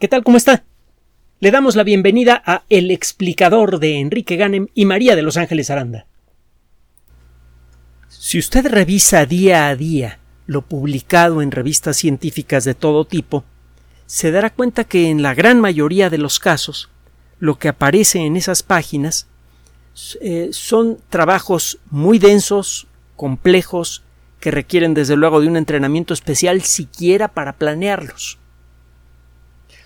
¿Qué tal? ¿Cómo está? Le damos la bienvenida a El explicador de Enrique Ganem y María de Los Ángeles Aranda. Si usted revisa día a día lo publicado en revistas científicas de todo tipo, se dará cuenta que en la gran mayoría de los casos lo que aparece en esas páginas eh, son trabajos muy densos, complejos, que requieren desde luego de un entrenamiento especial siquiera para planearlos.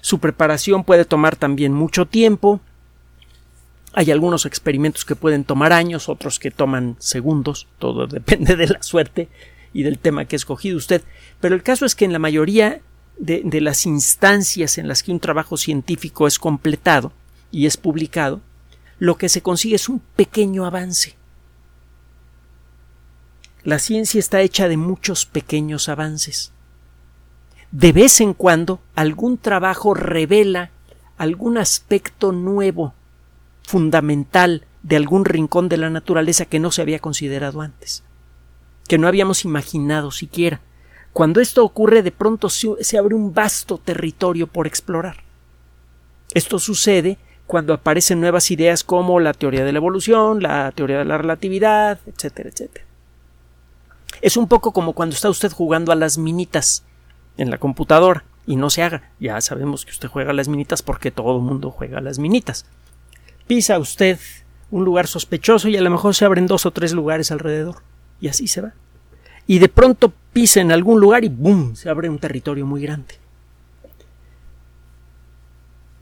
Su preparación puede tomar también mucho tiempo. Hay algunos experimentos que pueden tomar años, otros que toman segundos, todo depende de la suerte y del tema que ha escogido usted. Pero el caso es que en la mayoría de, de las instancias en las que un trabajo científico es completado y es publicado, lo que se consigue es un pequeño avance. La ciencia está hecha de muchos pequeños avances. De vez en cuando algún trabajo revela algún aspecto nuevo, fundamental, de algún rincón de la naturaleza que no se había considerado antes, que no habíamos imaginado siquiera. Cuando esto ocurre, de pronto se abre un vasto territorio por explorar. Esto sucede cuando aparecen nuevas ideas como la teoría de la evolución, la teoría de la relatividad, etcétera, etcétera. Es un poco como cuando está usted jugando a las minitas en la computadora y no se haga. Ya sabemos que usted juega a las minitas porque todo el mundo juega a las minitas. Pisa usted un lugar sospechoso y a lo mejor se abren dos o tres lugares alrededor. Y así se va. Y de pronto pisa en algún lugar y ¡boom! se abre un territorio muy grande.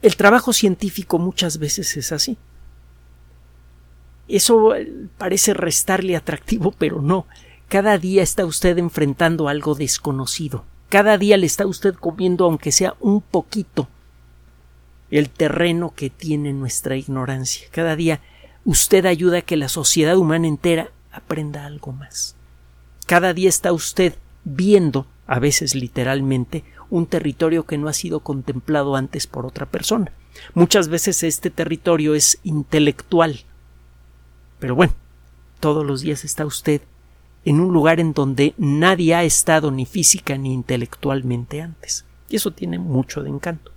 El trabajo científico muchas veces es así. Eso parece restarle atractivo, pero no. Cada día está usted enfrentando algo desconocido. Cada día le está usted comiendo, aunque sea un poquito, el terreno que tiene nuestra ignorancia. Cada día usted ayuda a que la sociedad humana entera aprenda algo más. Cada día está usted viendo, a veces literalmente, un territorio que no ha sido contemplado antes por otra persona. Muchas veces este territorio es intelectual. Pero bueno, todos los días está usted en un lugar en donde nadie ha estado ni física ni intelectualmente antes. Y eso tiene mucho de encanto.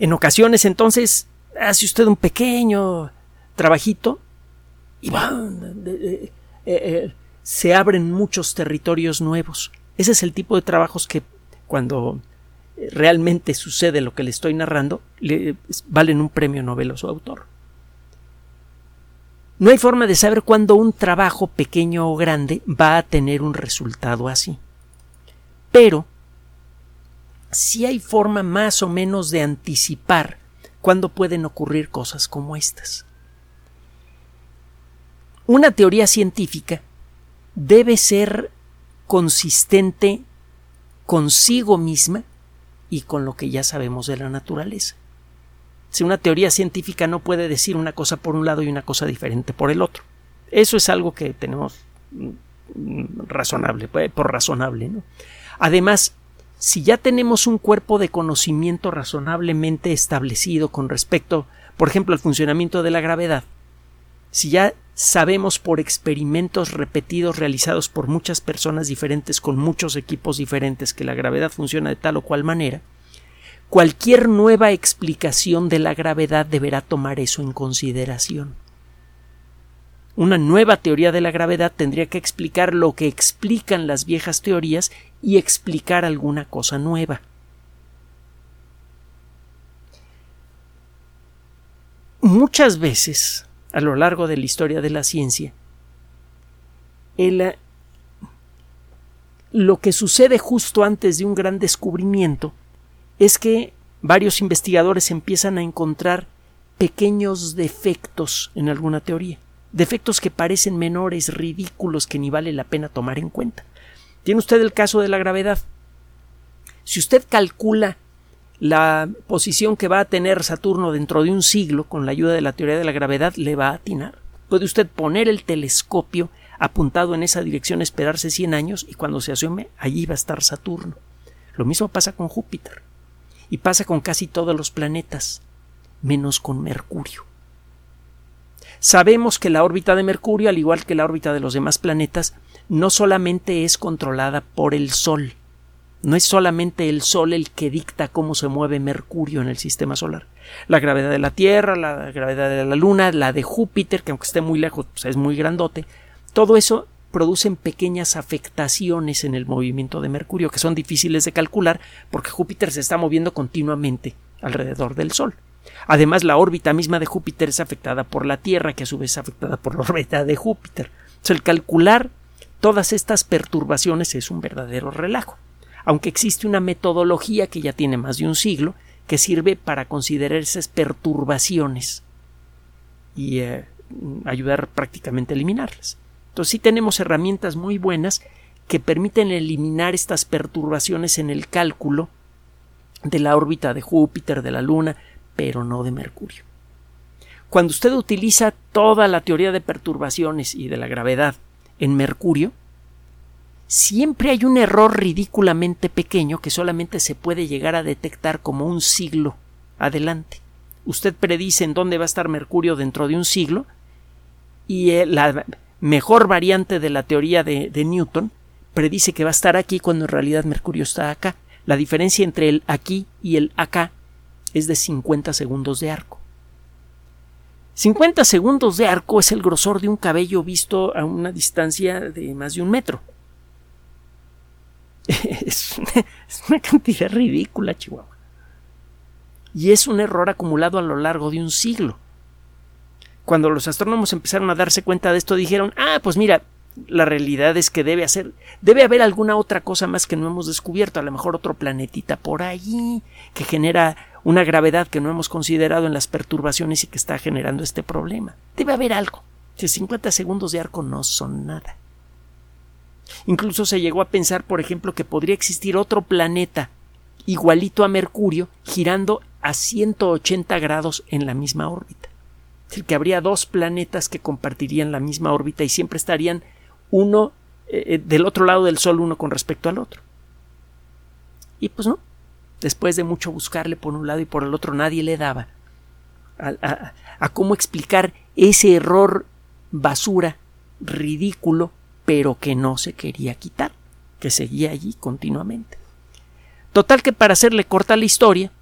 En ocasiones entonces hace usted un pequeño trabajito y eh, eh, se abren muchos territorios nuevos. Ese es el tipo de trabajos que cuando realmente sucede lo que le estoy narrando, le valen un premio Nobel a su autor. No hay forma de saber cuándo un trabajo pequeño o grande va a tener un resultado así. Pero sí hay forma más o menos de anticipar cuándo pueden ocurrir cosas como estas. Una teoría científica debe ser consistente consigo misma y con lo que ya sabemos de la naturaleza. Si una teoría científica no puede decir una cosa por un lado y una cosa diferente por el otro. Eso es algo que tenemos mm, razonable, pues, por razonable, ¿no? Además, si ya tenemos un cuerpo de conocimiento razonablemente establecido con respecto, por ejemplo, al funcionamiento de la gravedad, si ya sabemos por experimentos repetidos realizados por muchas personas diferentes con muchos equipos diferentes que la gravedad funciona de tal o cual manera, Cualquier nueva explicación de la gravedad deberá tomar eso en consideración. Una nueva teoría de la gravedad tendría que explicar lo que explican las viejas teorías y explicar alguna cosa nueva. Muchas veces, a lo largo de la historia de la ciencia, lo que sucede justo antes de un gran descubrimiento es que varios investigadores empiezan a encontrar pequeños defectos en alguna teoría, defectos que parecen menores, ridículos, que ni vale la pena tomar en cuenta. Tiene usted el caso de la gravedad. Si usted calcula la posición que va a tener Saturno dentro de un siglo con la ayuda de la teoría de la gravedad, le va a atinar. Puede usted poner el telescopio apuntado en esa dirección, esperarse 100 años y cuando se asome allí va a estar Saturno. Lo mismo pasa con Júpiter y pasa con casi todos los planetas, menos con Mercurio. Sabemos que la órbita de Mercurio, al igual que la órbita de los demás planetas, no solamente es controlada por el Sol, No es solamente el Sol el que dicta cómo se mueve Mercurio en el sistema solar. La gravedad de la Tierra, la gravedad de la Luna, la de Júpiter, que aunque esté muy lejos, pues es muy grandote, todo eso producen pequeñas afectaciones en el movimiento de Mercurio que son difíciles de calcular porque Júpiter se está moviendo continuamente alrededor del Sol. Además, la órbita misma de Júpiter es afectada por la Tierra, que a su vez es afectada por la órbita de Júpiter. El calcular todas estas perturbaciones es un verdadero relajo, aunque existe una metodología que ya tiene más de un siglo que sirve para considerar esas perturbaciones y eh, ayudar prácticamente a eliminarlas. Entonces sí tenemos herramientas muy buenas que permiten eliminar estas perturbaciones en el cálculo de la órbita de Júpiter, de la Luna, pero no de Mercurio. Cuando usted utiliza toda la teoría de perturbaciones y de la gravedad en Mercurio, siempre hay un error ridículamente pequeño que solamente se puede llegar a detectar como un siglo adelante. Usted predice en dónde va a estar Mercurio dentro de un siglo y eh, la mejor variante de la teoría de, Newton predice que va a estar aquí cuando en realidad Mercurio está acá. La diferencia entre el aquí y el acá es de 50 segundos de arco. 50 segundos de arco es el grosor de un cabello visto a una distancia de más de un metro. Es una, cantidad ridícula, Chihuahua. Y es un error acumulado a lo largo de un siglo. Cuando los astrónomos empezaron a darse cuenta de esto, dijeron, ah, pues mira, la realidad es que debe hacer, debe haber alguna otra cosa más que no hemos descubierto, a lo mejor otro planetita por allí que genera una gravedad que no hemos considerado en las perturbaciones y que está generando este problema. Debe haber algo. Si 50 segundos de arco no son nada. Incluso se llegó a pensar, por ejemplo, que podría existir otro planeta igualito a Mercurio girando a 180 grados en la misma órbita. Es decir, que habría dos planetas que compartirían la misma órbita y siempre estarían uno eh, eh, del otro lado del Sol uno con respecto al otro. Y pues no, después de mucho buscarle por un lado y por el otro, nadie le daba a, cómo explicar ese error basura, ridículo, pero que no se quería quitar, que seguía allí continuamente. Total que para hacerle corta la historia,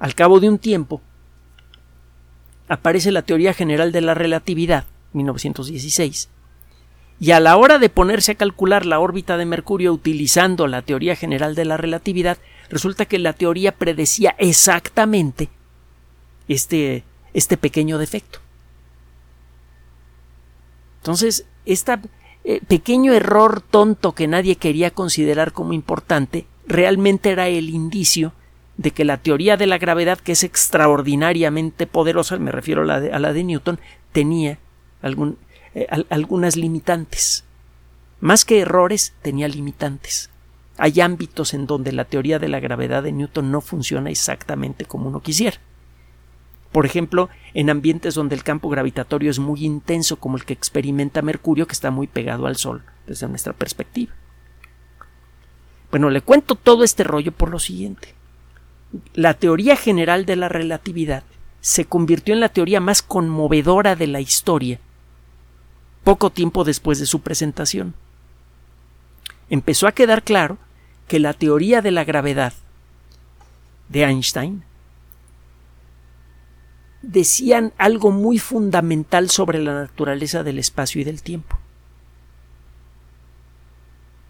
al cabo de un tiempo, aparece la teoría general de la relatividad, 1916, y a la hora de ponerse a calcular la órbita de Mercurio utilizando la teoría general de la relatividad, resulta que la teoría predecía exactamente este, este pequeño defecto. Entonces, este pequeño error tonto que nadie quería considerar como importante, realmente era el indicio de que la teoría de la gravedad, que es extraordinariamente poderosa, me refiero a la de, a la de Newton, tenía algún, eh, algunas limitantes. Más que errores, tenía limitantes. Hay ámbitos en donde la teoría de la gravedad de Newton no funciona exactamente como uno quisiera. Por ejemplo, en ambientes donde el campo gravitatorio es muy intenso, como el que experimenta Mercurio, que está muy pegado al Sol desde nuestra perspectiva. Bueno, le cuento todo este rollo por lo siguiente. La teoría general de la relatividad se convirtió en la teoría más conmovedora de la historia poco tiempo después de su presentación. Empezó a quedar claro que la teoría de la gravedad de Einstein decían algo muy fundamental sobre la naturaleza del espacio y del tiempo.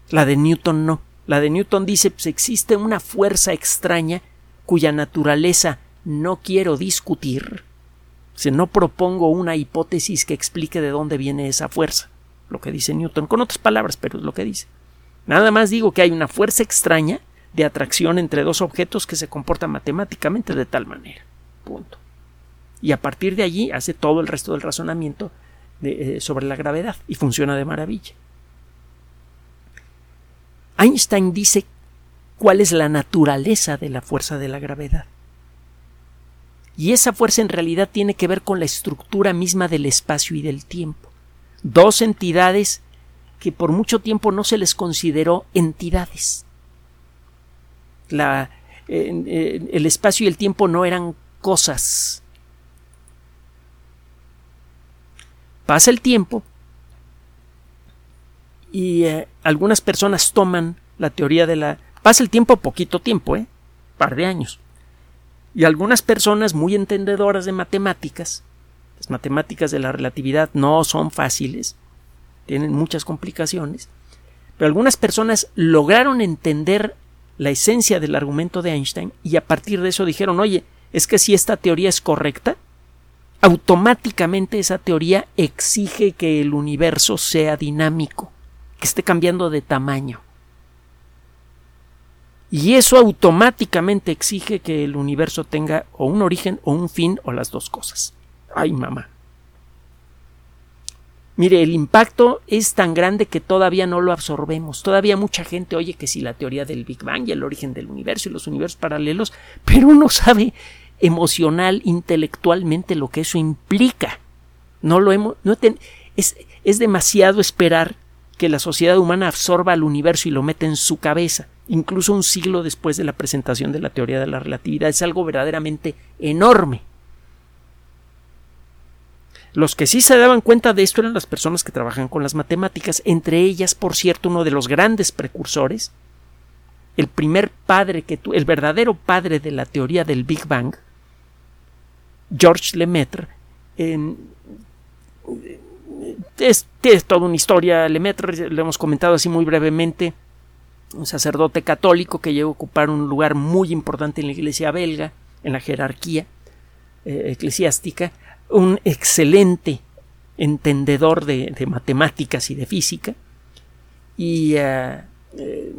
La de Newton no. La de Newton dice pues existe una fuerza extraña cuya naturaleza no quiero discutir si no propongo una hipótesis que explique de dónde viene esa fuerza, lo que dice Newton, con otras palabras, pero es lo que dice. Nada más digo que hay una fuerza extraña de atracción entre dos objetos que se comporta matemáticamente de tal manera. Punto. Y a partir de allí hace todo el resto del razonamiento eh, sobre la gravedad y funciona de maravilla. Einstein dice cuál es la naturaleza de la fuerza de la gravedad. Y esa fuerza en realidad tiene que ver con la estructura misma del espacio y del tiempo. Dos entidades que por mucho tiempo no se les consideró entidades. La, el espacio y el tiempo no eran cosas. Pasa el tiempo y eh, algunas personas toman la teoría de la pasa el tiempo poquito tiempo, ¿eh? Par de años. Y algunas personas muy entendedoras de matemáticas, las matemáticas de la relatividad no son fáciles, tienen muchas complicaciones, pero algunas personas lograron entender la esencia del argumento de Einstein y a partir de eso dijeron, oye, es que si esta teoría es correcta, automáticamente esa teoría exige que el universo sea dinámico, que esté cambiando de tamaño. Y eso automáticamente exige que el universo tenga o un origen o un fin o las dos cosas. Ay, mamá. Mire, el impacto es tan grande que todavía no lo absorbemos. Todavía mucha gente oye que si la teoría del Big Bang y el origen del universo y los universos paralelos, pero uno sabe emocional, intelectualmente lo que eso implica. No lo hemos, no es, es demasiado esperar que la sociedad humana absorba al universo y lo meta en su cabeza, incluso un siglo después de la presentación de la teoría de la relatividad. Es algo verdaderamente enorme. Los que sí se daban cuenta de esto eran las personas que trabajan con las matemáticas, entre ellas, por cierto, uno de los grandes precursores, el primer padre que el verdadero padre de la teoría del Big Bang, Georges Lemaitre, es, es, toda una historia. Lemaitre, lo hemos comentado así muy brevemente, un sacerdote católico que llegó a ocupar un lugar muy importante en la iglesia belga, en la jerarquía eh, eclesiástica, un excelente entendedor de, matemáticas y de física y eh, eh,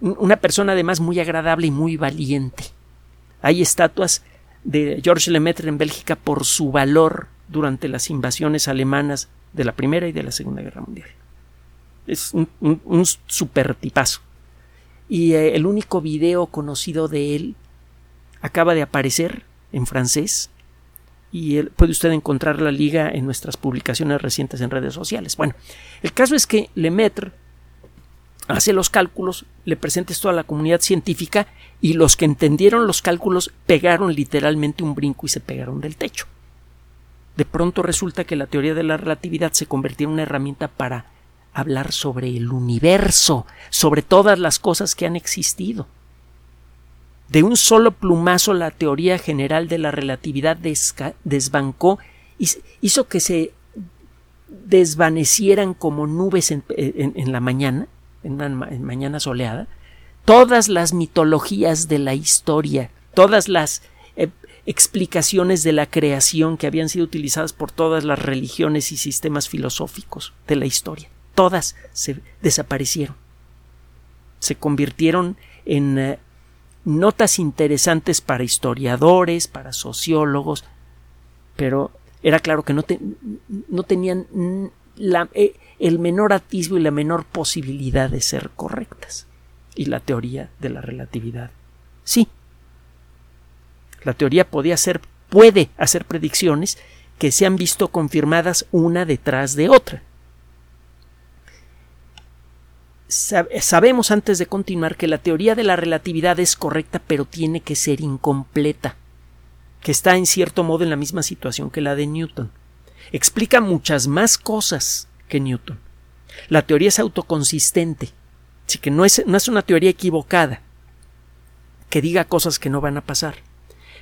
una persona además muy agradable y muy valiente. Hay estatuas de Georges Lemaitre en Bélgica por su valor durante las invasiones alemanas de la Primera y de la Segunda Guerra Mundial. Es un, un, super tipazo. Y eh, el único video conocido de él acaba de aparecer en francés y puede usted encontrar la liga en nuestras publicaciones recientes en redes sociales. Bueno, el caso es que Lemaitre hace los cálculos, le presenta esto a la comunidad científica y los que entendieron los cálculos pegaron literalmente un brinco y se pegaron del techo. De pronto resulta que la teoría de la relatividad se convirtió en una herramienta para hablar sobre el universo, sobre todas las cosas que han existido. De un solo plumazo la teoría general de la relatividad desbancó hizo que se desvanecieran como nubes en, la mañana, en una mañana soleada, todas las mitologías de la historia, todas las eh, explicaciones de la creación que habían sido utilizadas por todas las religiones y sistemas filosóficos de la historia. Todas se desaparecieron. Se convirtieron en eh, notas interesantes para historiadores, para sociólogos, pero era claro que no, tenían la, eh, el menor atisbo y la menor posibilidad de ser correctas. Y la teoría de la relatividad. Sí. La teoría podía ser, puede hacer predicciones que se han visto confirmadas una detrás de otra sabemos antes de continuar que la teoría de la relatividad es correcta pero tiene que ser incompleta, que está en cierto modo en la misma situación que la de Newton. Explica muchas más cosas que Newton. La teoría es autoconsistente, así que no es, no es una teoría equivocada, que diga cosas que no van a pasar.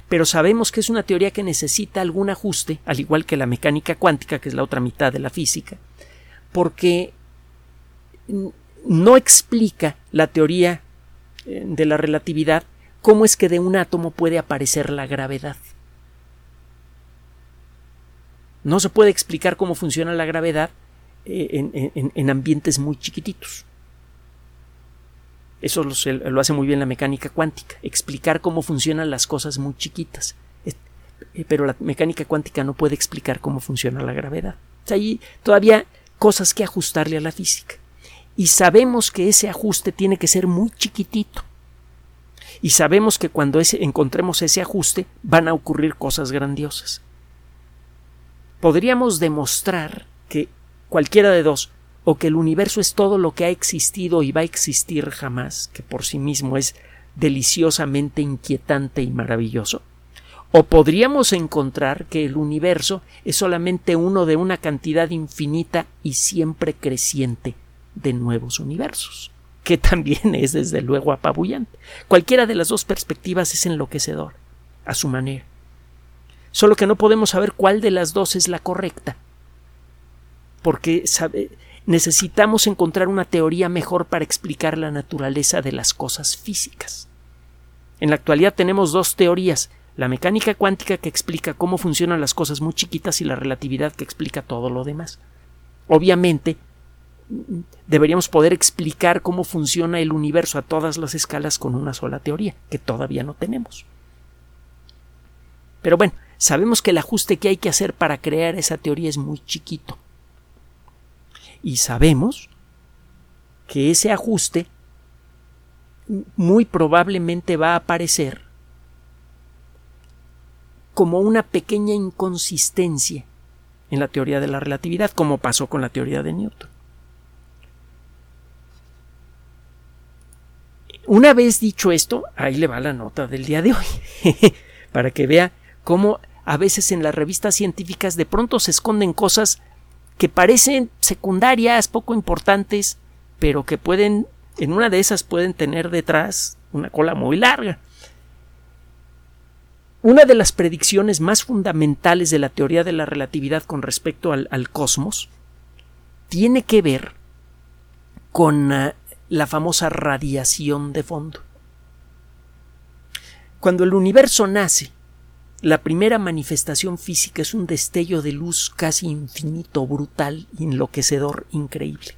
Pero sabemos que es una teoría que necesita algún ajuste, al igual que la mecánica cuántica, que es la otra mitad de la física, porque no explica la teoría eh, de la relatividad cómo es que de un átomo puede aparecer la gravedad. No se puede explicar cómo funciona la gravedad eh, en, ambientes muy chiquititos. Eso lo, hace muy bien la mecánica cuántica, explicar cómo funcionan las cosas muy chiquitas. Eh, pero la mecánica cuántica no puede explicar cómo funciona la gravedad. Hay todavía cosas que ajustarle a la física y sabemos que ese ajuste tiene que ser muy chiquitito. Y sabemos que cuando encontremos ese ajuste van a ocurrir cosas grandiosas. Podríamos demostrar que cualquiera de dos, o que el universo es todo lo que ha existido y va a existir jamás, que por sí mismo es deliciosamente inquietante y maravilloso, o podríamos encontrar que el universo es solamente uno de una cantidad infinita y siempre creciente de nuevos universos. que también es desde luego apabullante. Cualquiera de las dos perspectivas es enloquecedor, a su manera. Solo que no podemos saber cuál de las dos es la correcta, porque necesitamos encontrar una teoría mejor para explicar la naturaleza de las cosas físicas. En la actualidad tenemos dos teorías, la mecánica cuántica que explica cómo funcionan las cosas muy chiquitas y la relatividad que explica todo lo demás. Obviamente, deberíamos poder explicar cómo funciona el universo a todas las escalas con una sola teoría, que todavía no tenemos. Pero bueno, sabemos que el ajuste que hay que hacer para crear esa teoría es muy chiquito. Y sabemos que ese ajuste muy probablemente va a aparecer como una pequeña inconsistencia en la teoría de la relatividad, como pasó con la teoría de Newton. Una vez dicho esto, ahí le va la nota del día de hoy, para que vea cómo a veces en las revistas científicas de pronto se esconden cosas que parecen secundarias, poco importantes, pero que pueden, en una de esas pueden tener detrás una cola muy larga. Una de las predicciones más fundamentales de la teoría de la relatividad con respecto al, cosmos tiene que ver con ah, la famosa radiación de fondo. Cuando el universo nace, la primera manifestación física es un destello de luz casi infinito, brutal, enloquecedor, increíble.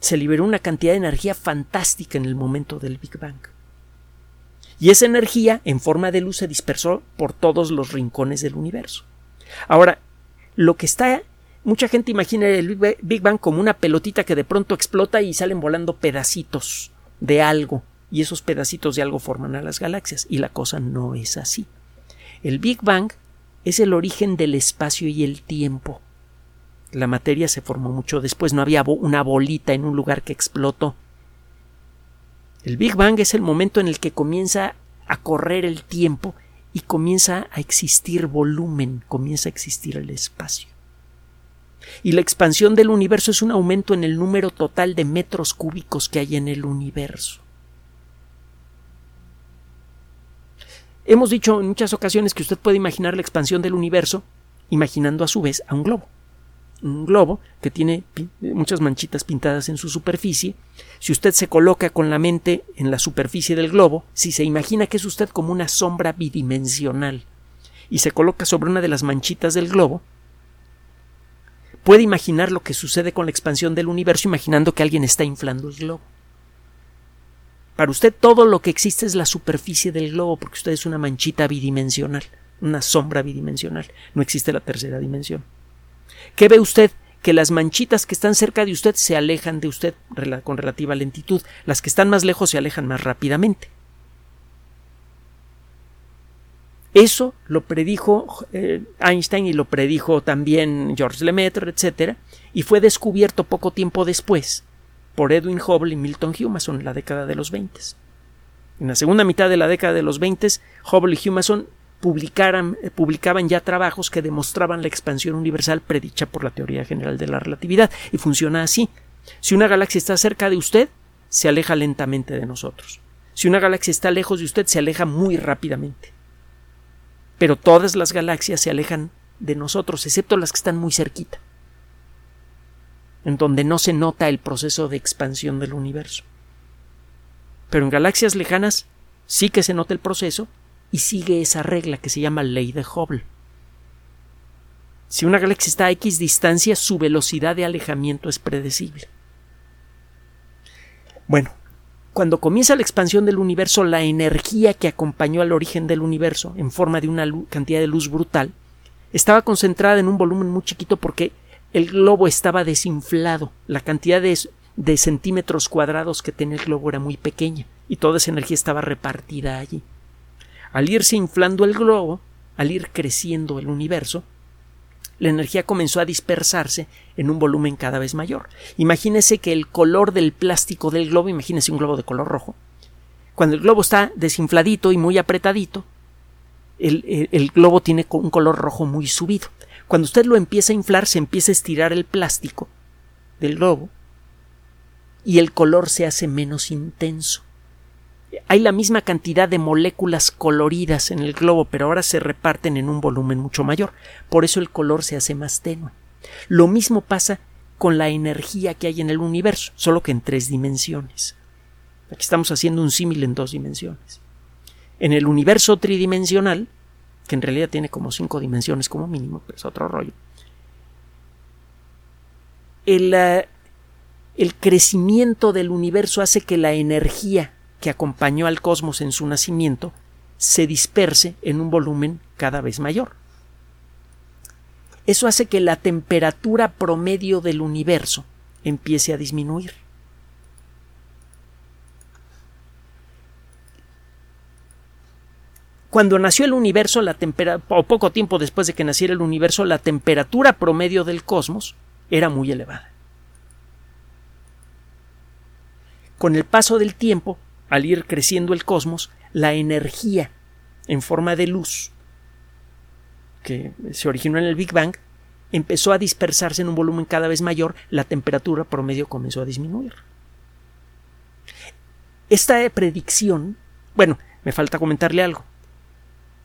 Se liberó una cantidad de energía fantástica en el momento del Big Bang. Y esa energía, en forma de luz, se dispersó por todos los rincones del universo. Ahora, lo que está mucha gente imagina el Big Bang como una pelotita que de pronto explota y salen volando pedacitos de algo, y esos pedacitos de algo forman a las galaxias, y la cosa no es así. El Big Bang es el origen del espacio y el tiempo. La materia se formó mucho después, no había una bolita en un lugar que explotó. El Big Bang es el momento en el que comienza a correr el tiempo y comienza a existir volumen, comienza a existir el espacio y la expansión del universo es un aumento en el número total de metros cúbicos que hay en el universo. Hemos dicho en muchas ocasiones que usted puede imaginar la expansión del universo imaginando a su vez a un globo. Un globo que tiene muchas manchitas pintadas en su superficie. Si usted se coloca con la mente en la superficie del globo, si se imagina que es usted como una sombra bidimensional y se coloca sobre una de las manchitas del globo, puede imaginar lo que sucede con la expansión del universo imaginando que alguien está inflando el globo. Para usted todo lo que existe es la superficie del globo porque usted es una manchita bidimensional, una sombra bidimensional. No existe la tercera dimensión. ¿Qué ve usted? Que las manchitas que están cerca de usted se alejan de usted con relativa lentitud, las que están más lejos se alejan más rápidamente. Eso lo predijo eh, Einstein y lo predijo también George Lemaitre, etc. Y fue descubierto poco tiempo después por Edwin Hubble y Milton Humason en la década de los 20. En la segunda mitad de la década de los 20, Hubble y Humason eh, publicaban ya trabajos que demostraban la expansión universal predicha por la teoría general de la relatividad. Y funciona así. Si una galaxia está cerca de usted, se aleja lentamente de nosotros. Si una galaxia está lejos de usted, se aleja muy rápidamente pero todas las galaxias se alejan de nosotros, excepto las que están muy cerquita, en donde no se nota el proceso de expansión del universo. Pero en galaxias lejanas sí que se nota el proceso y sigue esa regla que se llama ley de Hubble. Si una galaxia está a X distancia, su velocidad de alejamiento es predecible. Bueno, cuando comienza la expansión del universo, la energía que acompañó al origen del universo en forma de una cantidad de luz brutal estaba concentrada en un volumen muy chiquito porque el globo estaba desinflado. La cantidad de, de centímetros cuadrados que tenía el globo era muy pequeña y toda esa energía estaba repartida allí. Al irse inflando el globo, al ir creciendo el universo, la energía comenzó a dispersarse en un volumen cada vez mayor. Imagínese que el color del plástico del globo, imagínese un globo de color rojo, cuando el globo está desinfladito y muy apretadito, el, el, globo tiene un color rojo muy subido. Cuando usted lo empieza a inflar, se empieza a estirar el plástico del globo y el color se hace menos intenso. Hay la misma cantidad de moléculas coloridas en el globo, pero ahora se reparten en un volumen mucho mayor. Por eso el color se hace más tenue. Lo mismo pasa con la energía que hay en el universo, solo que en tres dimensiones. Aquí estamos haciendo un símil en dos dimensiones. En el universo tridimensional, que en realidad tiene como cinco dimensiones como mínimo, pero es otro rollo, el, eh, el crecimiento del universo hace que la energía que acompañó al cosmos en su nacimiento se disperse en un volumen cada vez mayor. Eso hace que la temperatura promedio del universo empiece a disminuir. Cuando nació el universo, la o poco tiempo después de que naciera el universo, la temperatura promedio del cosmos era muy elevada. Con el paso del tiempo, al ir creciendo el cosmos, la energía en forma de luz que se originó en el Big Bang empezó a dispersarse en un volumen cada vez mayor, la temperatura promedio comenzó a disminuir. Esta predicción, bueno, me falta comentarle algo.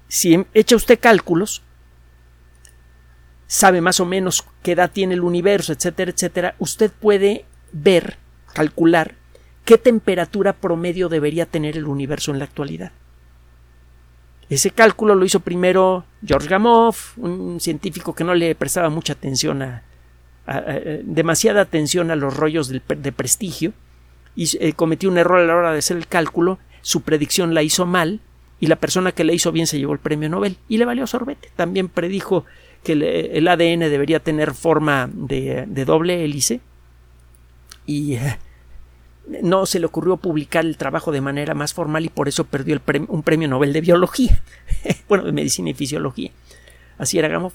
Si echa usted cálculos, sabe más o menos qué edad tiene el universo, etcétera, etcétera, usted puede ver, calcular qué temperatura promedio debería tener el universo en la actualidad. Ese cálculo lo hizo primero George Gamow, un científico que no le prestaba mucha atención a, demasiada atención a los rollos de, prestigio y eh, cometió un error a la hora de hacer el cálculo, su predicción la hizo mal y la persona que le hizo bien se llevó el premio Nobel y le valió sorbete. También predijo que el, ADN debería tener forma de, doble hélice y eh, no se le ocurrió publicar el trabajo de manera más formal y por eso perdió un premio Nobel de biología, bueno, de medicina y fisiología. Así era Gamow.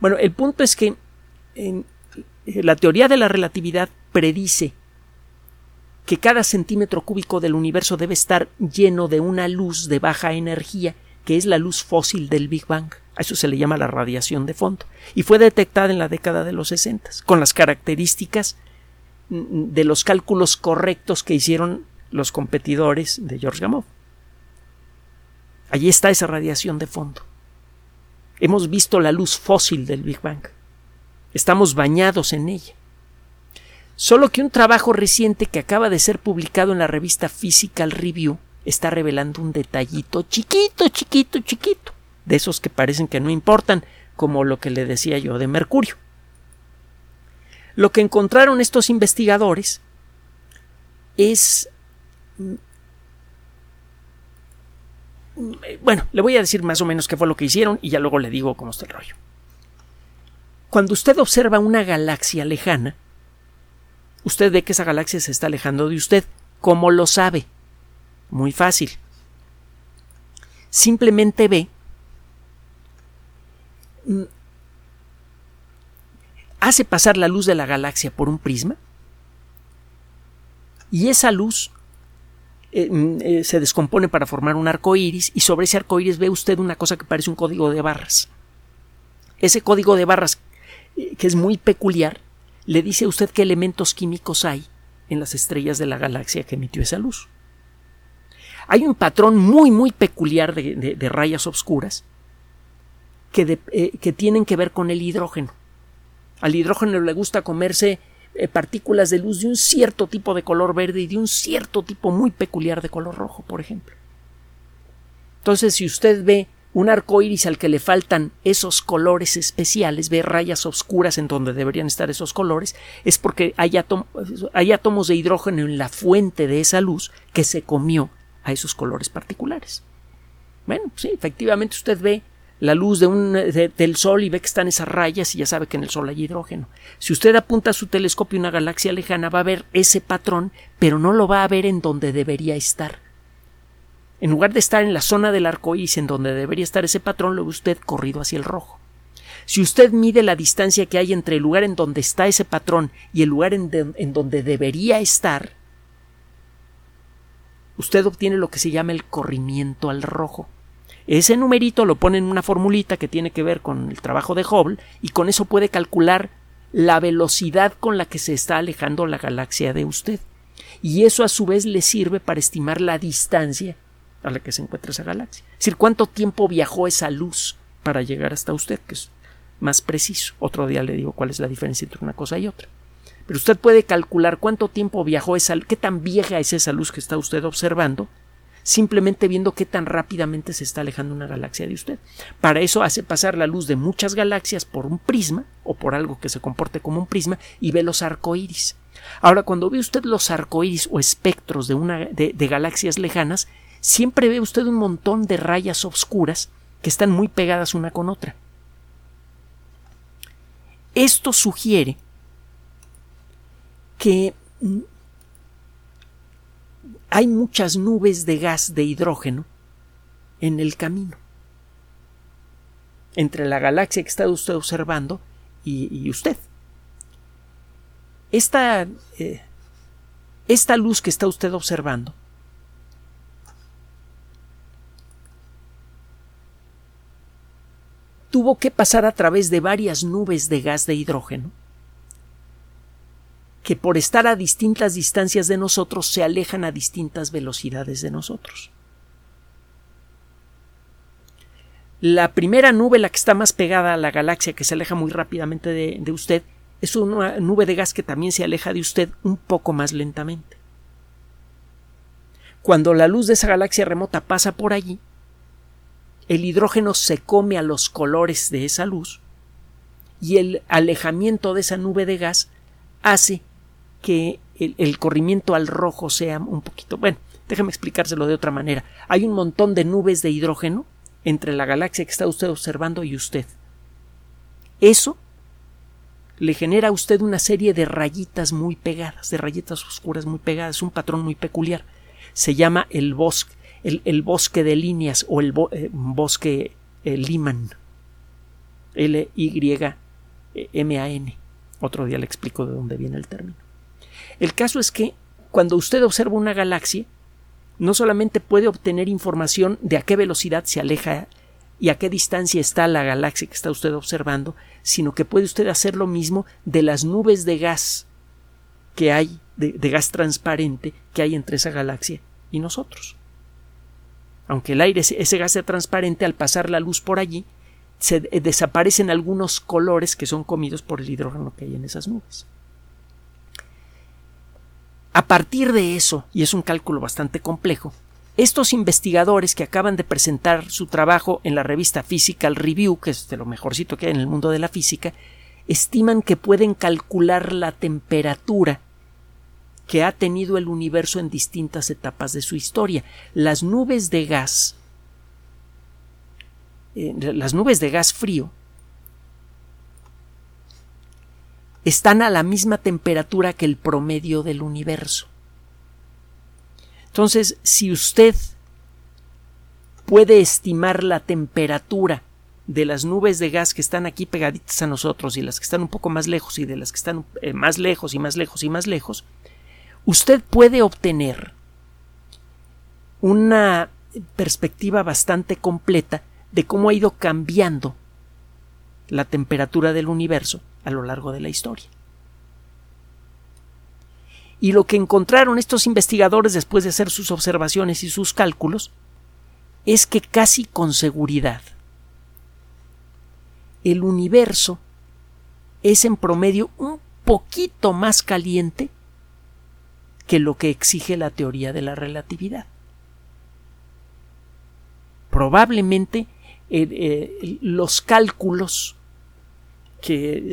Bueno, el punto es que en, eh, la teoría de la relatividad predice que cada centímetro cúbico del universo debe estar lleno de una luz de baja energía, que es la luz fósil del Big Bang. A eso se le llama la radiación de fondo. Y fue detectada en la década de los 60, con las características de los cálculos correctos que hicieron los competidores de George Gamow. Allí está esa radiación de fondo. Hemos visto la luz fósil del Big Bang. Estamos bañados en ella. Solo que un trabajo reciente que acaba de ser publicado en la revista Physical Review está revelando un detallito chiquito, chiquito, chiquito, de esos que parecen que no importan, como lo que le decía yo de Mercurio. Lo que encontraron estos investigadores es bueno, le voy a decir más o menos qué fue lo que hicieron y ya luego le digo cómo está el rollo. Cuando usted observa una galaxia lejana, usted ve que esa galaxia se está alejando de usted. ¿Cómo lo sabe? Muy fácil. Simplemente ve hace pasar la luz de la galaxia por un prisma y esa luz eh, mm, eh, se descompone para formar un arco iris y sobre ese arco iris ve usted una cosa que parece un código de barras. Ese código de barras, eh, que es muy peculiar, le dice a usted qué elementos químicos hay en las estrellas de la galaxia que emitió esa luz. Hay un patrón muy, muy peculiar de, rayas oscuras que, que tienen que ver con el hidrógeno. Al hidrógeno le gusta comerse eh, partículas de luz de un cierto tipo de color verde y de un cierto tipo muy peculiar de color rojo, por ejemplo. Entonces, si usted ve un arco iris al que le faltan esos colores especiales, ve rayas oscuras en donde deberían estar esos colores, es porque hay, hay átomos de hidrógeno en la fuente de esa luz que se comió a esos colores particulares. Bueno, sí, efectivamente usted ve la luz de un, del Sol y ve que están esas rayas y ya sabe que en el Sol hay hidrógeno. Si usted apunta su telescopio a una galaxia lejana va a ver ese patrón, pero no lo va a ver en donde debería estar. En lugar de estar en la zona del arco iris en donde debería estar ese patrón, lo ve usted corrido hacia el rojo. Si usted mide la distancia que hay entre el lugar en donde está ese patrón y el lugar en, en donde debería estar, usted obtiene lo que se llama el corrimiento al rojo. Ese numerito lo pone en una formulita que tiene que ver con el trabajo de Hubble y con eso puede calcular la velocidad con la que se está alejando la galaxia de usted. y eso a su vez le sirve para estimar la distancia a la que se encuentra esa galaxia. Es decir, cuánto tiempo viajó esa luz para llegar hasta usted, que es más preciso. Otro día le digo cuál es la diferencia entre una cosa y otra. Pero usted puede calcular cuánto tiempo viajó esa, qué tan vieja es esa luz que está usted observando, simplemente viendo qué tan rápidamente se está alejando una galaxia de usted. Para eso hace pasar la luz de muchas galaxias por un prisma o por algo que se comporte como un prisma y ve los arcoíris. Ahora, cuando ve usted los arcoíris o espectros de, una, de, galaxias lejanas, siempre ve usted un montón de rayas oscuras que están muy pegadas una con otra. Esto sugiere que hay muchas nubes de gas de hidrógeno en el camino entre la galaxia que está usted observando y, usted. Esta, eh, esta luz que está usted observando tuvo que pasar a través de varias nubes de gas de hidrógeno que por estar a distintas distancias de nosotros se alejan a distintas velocidades de nosotros. La primera nube, la que está más pegada a la galaxia, que se aleja muy rápidamente de, de, usted, es una nube de gas que también se aleja de usted un poco más lentamente. Cuando la luz de esa galaxia remota pasa por allí, el hidrógeno se come a los colores de esa luz y el alejamiento de esa nube de gas hace que el, corrimiento al rojo sea un poquito. Bueno, déjame explicárselo de otra manera. Hay un montón de nubes de hidrógeno entre la galaxia que está usted observando y usted. Eso le genera a usted una serie de rayitas muy pegadas, de rayitas oscuras muy pegadas, un patrón muy peculiar. Se llama el bosque el, bosque de líneas o el eh, bosque eh, Lyman. L-Y-M-A-N. Otro día le explico de dónde viene el término. El caso es que cuando usted observa una galaxia, no solamente puede obtener información de a qué velocidad se aleja y a qué distancia está la galaxia que está usted observando, sino que puede usted hacer lo mismo de las nubes de gas que hay, de gas transparente que hay entre esa galaxia y nosotros aunque el aire, ese gas sea transparente, al pasar la luz por allí, se eh, desaparecen algunos colores que son comidos por el hidrógeno que hay en esas nubes. A partir de eso, y es un cálculo bastante complejo, estos investigadores que acaban de presentar su trabajo en la revista Physical Review, que es de lo mejorcito que hay en el mundo de la física, estiman que pueden calcular la temperatura que ha tenido el universo en distintas etapas de su historia. Las nubes de gas, eh, las nubes de gas frío, están a la misma temperatura que el promedio del universo. Entonces, si usted puede estimar la temperatura de las nubes de gas que están aquí pegaditas a nosotros y las que están un poco más lejos y de las que están eh, más lejos y más lejos y más lejos, usted puede obtener una perspectiva bastante completa de cómo ha ido cambiando la temperatura del universo a lo largo de la historia. Y lo que encontraron estos investigadores después de hacer sus observaciones y sus cálculos es que casi con seguridad el universo es en promedio un poquito más caliente que lo que exige la teoría de la relatividad. Probablemente eh, eh, los cálculos que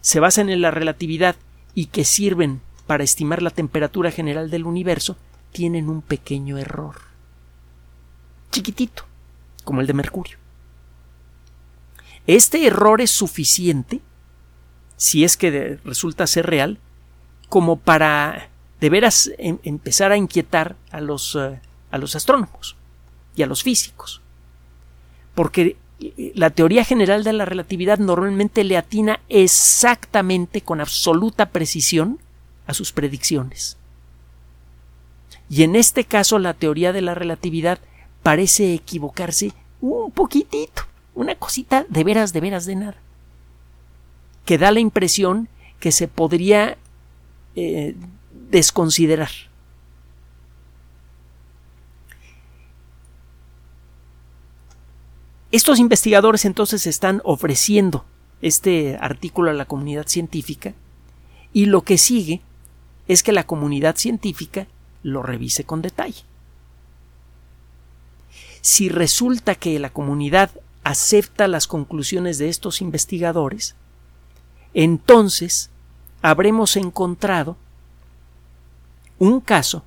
se basan en la relatividad y que sirven para estimar la temperatura general del universo tienen un pequeño error. Chiquitito, como el de Mercurio. Este error es suficiente, si es que resulta ser real, como para de veras em, empezar a inquietar a los, eh, a los astrónomos y a los físicos. Porque la teoría general de la relatividad normalmente le atina exactamente con absoluta precisión a sus predicciones. Y en este caso la teoría de la relatividad parece equivocarse un poquitito, una cosita de veras, de veras de nada, que da la impresión que se podría eh, desconsiderar. Estos investigadores entonces están ofreciendo este artículo a la comunidad científica y lo que sigue es que la comunidad científica lo revise con detalle. Si resulta que la comunidad acepta las conclusiones de estos investigadores, entonces habremos encontrado un caso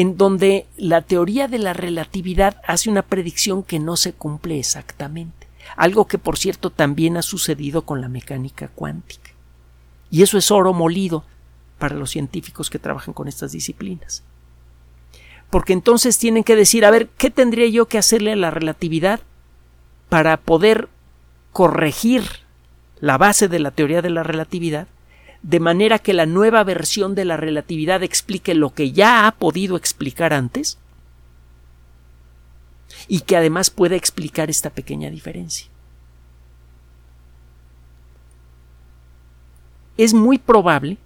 en donde la teoría de la relatividad hace una predicción que no se cumple exactamente, algo que por cierto también ha sucedido con la mecánica cuántica. Y eso es oro molido para los científicos que trabajan con estas disciplinas. Porque entonces tienen que decir, a ver, ¿qué tendría yo que hacerle a la relatividad para poder corregir la base de la teoría de la relatividad de manera que la nueva versión de la relatividad explique lo que ya ha podido explicar antes y que además pueda explicar esta pequeña diferencia. Es muy probable,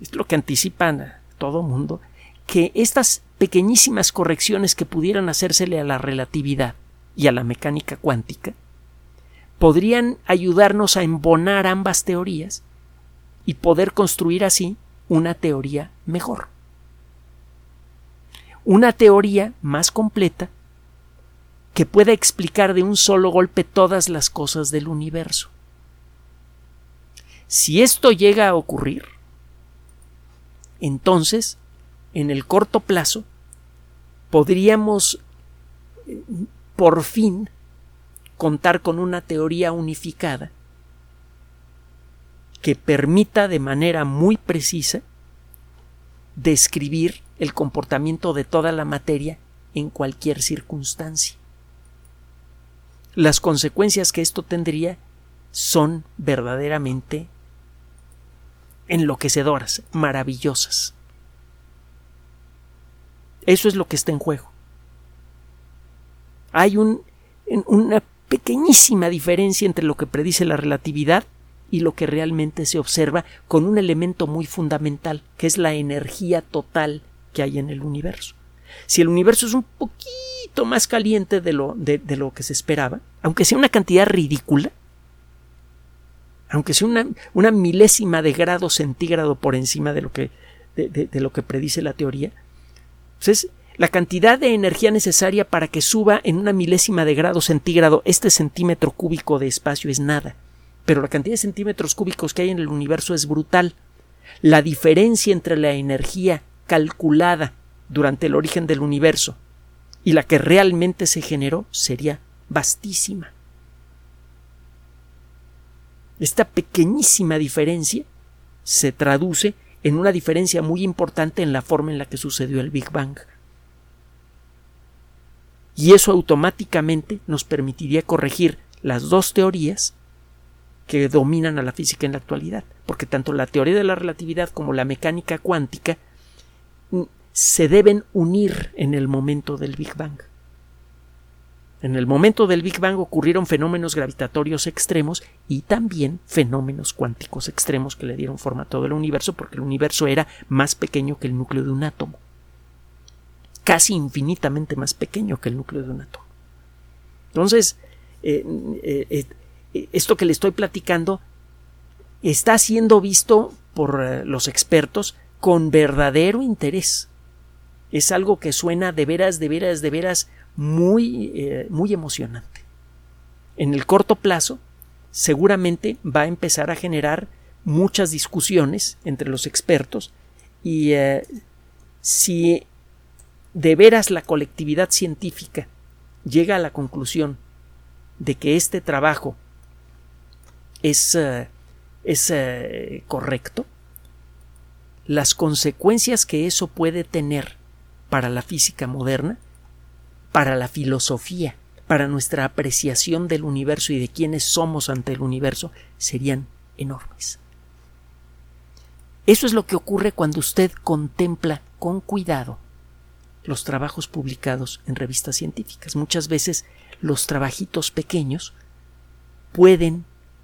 es lo que anticipan a todo mundo, que estas pequeñísimas correcciones que pudieran hacérsele a la relatividad y a la mecánica cuántica podrían ayudarnos a embonar ambas teorías y poder construir así una teoría mejor. Una teoría más completa que pueda explicar de un solo golpe todas las cosas del universo. Si esto llega a ocurrir, entonces, en el corto plazo, podríamos por fin contar con una teoría unificada que permita de manera muy precisa describir el comportamiento de toda la materia en cualquier circunstancia. Las consecuencias que esto tendría son verdaderamente enloquecedoras, maravillosas. Eso es lo que está en juego. Hay un, una pequeñísima diferencia entre lo que predice la relatividad y lo que realmente se observa con un elemento muy fundamental, que es la energía total que hay en el universo. Si el universo es un poquito más caliente de lo, de, lo que se esperaba, aunque sea una cantidad ridícula, aunque sea una, una milésima de grado centígrado por encima de lo que, de, de lo que predice la teoría, entonces la cantidad de energía necesaria para que suba en una milésima de grado centígrado este centímetro cúbico de espacio es nada pero la cantidad de centímetros cúbicos que hay en el universo es brutal. La diferencia entre la energía calculada durante el origen del universo y la que realmente se generó sería vastísima. Esta pequeñísima diferencia se traduce en una diferencia muy importante en la forma en la que sucedió el Big Bang. Y eso automáticamente nos permitiría corregir las dos teorías que dominan a la física en la actualidad, porque tanto la teoría de la relatividad como la mecánica cuántica se deben unir en el momento del Big Bang. En el momento del Big Bang ocurrieron fenómenos gravitatorios extremos y también fenómenos cuánticos extremos que le dieron forma a todo el universo porque el universo era más pequeño que el núcleo de un átomo. Casi infinitamente más pequeño que el núcleo de un átomo. Entonces, eh, eh, eh, esto que le estoy platicando está siendo visto por eh, los expertos con verdadero interés. Es algo que suena de veras, de veras, de veras muy, eh, muy emocionante. En el corto plazo, seguramente va a empezar a generar muchas discusiones entre los expertos y eh, si de veras la colectividad científica llega a la conclusión de que este trabajo es, eh, es eh, correcto, las consecuencias que eso puede tener para la física moderna, para la filosofía, para nuestra apreciación del universo y de quiénes somos ante el universo, serían enormes. Eso es lo que ocurre cuando usted contempla con cuidado los trabajos publicados en revistas científicas. Muchas veces los trabajitos pequeños pueden